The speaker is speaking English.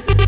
could